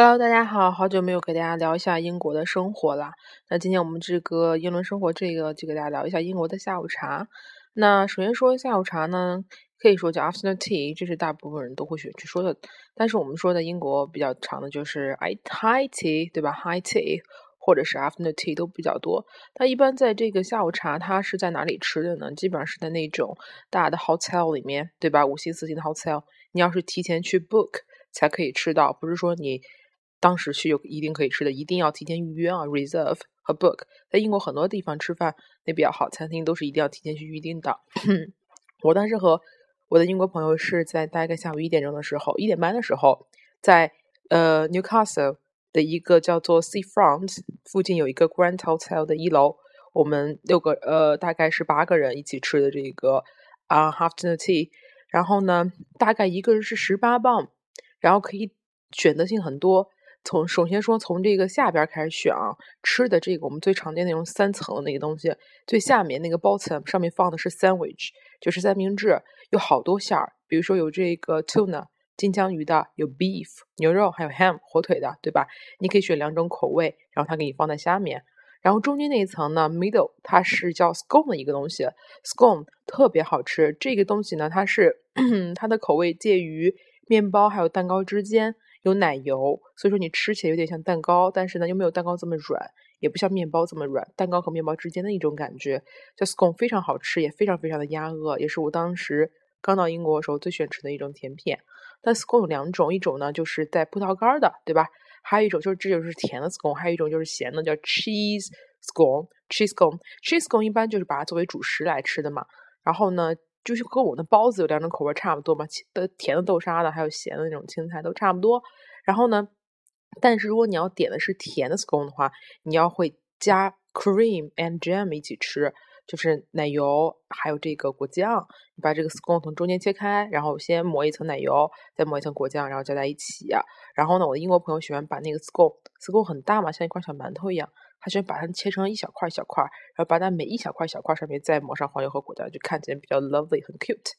Hello，大家好，好久没有给大家聊一下英国的生活了。那今天我们这个英伦生活这个就给大家聊一下英国的下午茶。那首先说下午茶呢，可以说叫 afternoon tea，这是大部分人都会选去说的。但是我们说的英国比较长的就是 high tea，对吧？high tea 或者是 afternoon tea 都比较多。它一般在这个下午茶，它是在哪里吃的呢？基本上是在那种大的 hotel 里面，对吧？五星四星的 hotel，你要是提前去 book 才可以吃到，不是说你。当时去有一定可以吃的，一定要提前预约啊，reserve 和 book。在英国很多地方吃饭那比较好餐厅都是一定要提前去预定的。我当时和我的英国朋友是在大概下午一点钟的时候，一点半的时候，在呃 Newcastle 的一个叫做 Seafront 附近有一个 Grand Hotel 的一楼，我们六个呃大概是八个人一起吃的这个啊 afternoon tea。然后呢，大概一个人是十八磅，然后可以选择性很多。从首先说，从这个下边开始选啊，吃的这个我们最常见那种三层的那个东西，最下面那个包层上面放的是 sandwich，就是三明治，有好多馅儿，比如说有这个 tuna 金枪鱼的，有 beef 牛肉，还有 ham 火腿的，对吧？你可以选两种口味，然后它给你放在下面，然后中间那一层呢，middle 它是叫 scone 的一个东西，scone 特别好吃，这个东西呢，它是 它的口味介于面包还有蛋糕之间。有奶油，所以说你吃起来有点像蛋糕，但是呢又没有蛋糕这么软，也不像面包这么软，蛋糕和面包之间的一种感觉。叫 scone 非常好吃，也非常非常的压饿，也是我当时刚到英国的时候最喜欢吃的一种甜品。但 scone 有两种，一种呢就是带葡萄干的，对吧？还有一种就是这就是甜的 scone，还有一种就是咸的，叫 cheese scone，cheese scone，cheese scone 一般就是把它作为主食来吃的嘛。然后呢？就是和我们的包子有两种口味差不多嘛，的甜的豆沙的，还有咸的那种青菜都差不多。然后呢，但是如果你要点的是甜的 scone 的话，你要会加 cream and jam 一起吃，就是奶油还有这个果酱。你把这个 scone 从中间切开，然后先抹一层奶油，再抹一层果酱，然后加在一起。然后呢，我的英国朋友喜欢把那个 scone scone 很大嘛，像一块小馒头一样。他喜欢把它切成一小块一小块，然后把它每一小块小块上面再抹上黄油和果酱，就看起来比较 lovely 很 cute。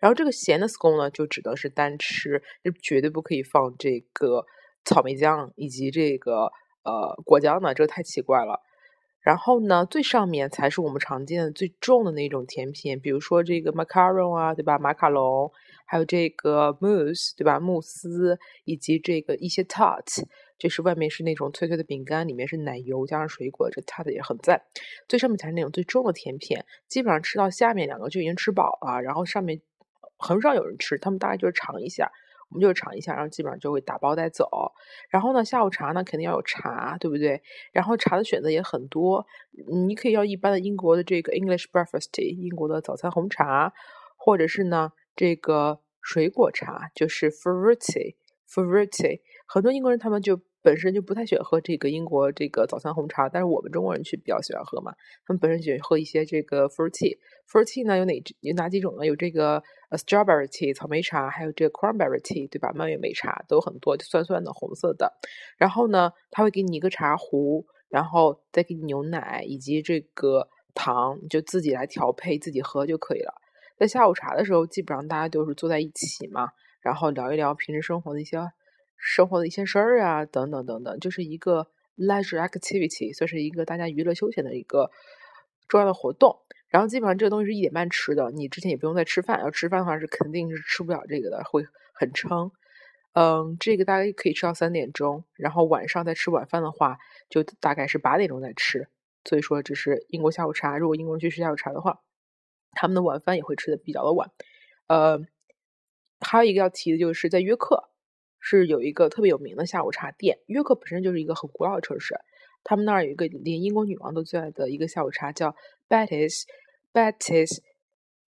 然后这个咸的 scone 呢，就只能是单吃，就绝对不可以放这个草莓酱以及这个呃果酱呢，这个太奇怪了。然后呢，最上面才是我们常见的最重的那种甜品，比如说这个 macaron 啊，对吧？马卡龙，还有这个 mousse，对吧？慕斯，以及这个一些 tart。就是外面是那种脆脆的饼干，里面是奶油加上水果，这 tart 也很赞。最上面才是那种最重的甜品，基本上吃到下面两个就已经吃饱了，然后上面很少有人吃，他们大概就是尝一下，我们就尝一下，然后基本上就会打包带走。然后呢，下午茶呢肯定要有茶，对不对？然后茶的选择也很多，你可以要一般的英国的这个 English breakfast tea，英国的早餐红茶，或者是呢这个水果茶，就是 fruity fruity。很多英国人他们就本身就不太喜欢喝这个英国这个早餐红茶，但是我们中国人却比较喜欢喝嘛。他们本身喜欢喝一些这个 fruit tea，fruit tea 呢有哪有哪几种呢？有这个 strawberry tea 草莓茶，还有这个 cranberry tea 对吧？蔓越莓茶都很多，就酸酸的红色的。然后呢，他会给你一个茶壶，然后再给你牛奶以及这个糖，就自己来调配，自己喝就可以了。在下午茶的时候，基本上大家都是坐在一起嘛，然后聊一聊平时生活的一些。生活的一些事儿啊，等等等等，就是一个 leisure activity，算是一个大家娱乐休闲的一个重要的活动。然后基本上这个东西是一点半吃的，你之前也不用再吃饭。要吃饭的话是肯定是吃不了这个的，会很撑。嗯，这个大概可以吃到三点钟，然后晚上再吃晚饭的话，就大概是八点钟再吃。所以说这是英国下午茶。如果英国人去吃下午茶的话，他们的晚饭也会吃的比较的晚。呃，还有一个要提的就是在约克。是有一个特别有名的下午茶店，约克本身就是一个很古老的城市，他们那儿有一个连英国女王都最爱的一个下午茶，叫 Betty's Betty's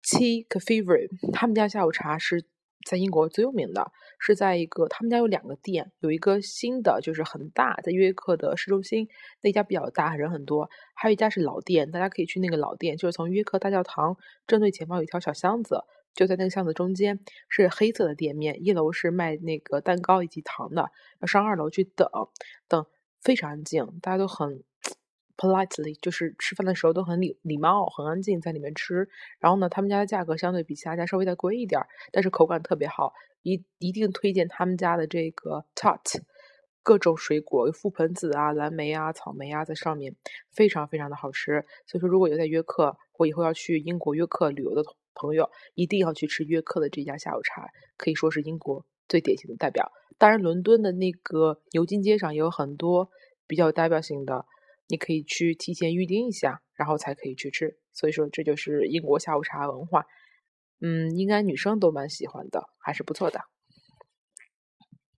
Tea Cafe。他们家下午茶是在英国最有名的，是在一个他们家有两个店，有一个新的就是很大，在约克的市中心那家比较大，人很多，还有一家是老店，大家可以去那个老店，就是从约克大教堂正对前方有一条小巷子。就在那个巷子中间，是黑色的店面，一楼是卖那个蛋糕以及糖的，要上二楼去等，等非常安静，大家都很 politely，就是吃饭的时候都很礼礼貌，很安静在里面吃。然后呢，他们家的价格相对比其他家稍微再贵一点，但是口感特别好，一一定推荐他们家的这个 tart。各种水果，覆盆子啊、蓝莓啊、草莓啊在上面，非常非常的好吃。所以说，如果有在约克或以后要去英国约克旅游的朋友，一定要去吃约克的这家下午茶，可以说是英国最典型的代表。当然，伦敦的那个牛津街上也有很多比较有代表性的，你可以去提前预定一下，然后才可以去吃。所以说，这就是英国下午茶文化。嗯，应该女生都蛮喜欢的，还是不错的。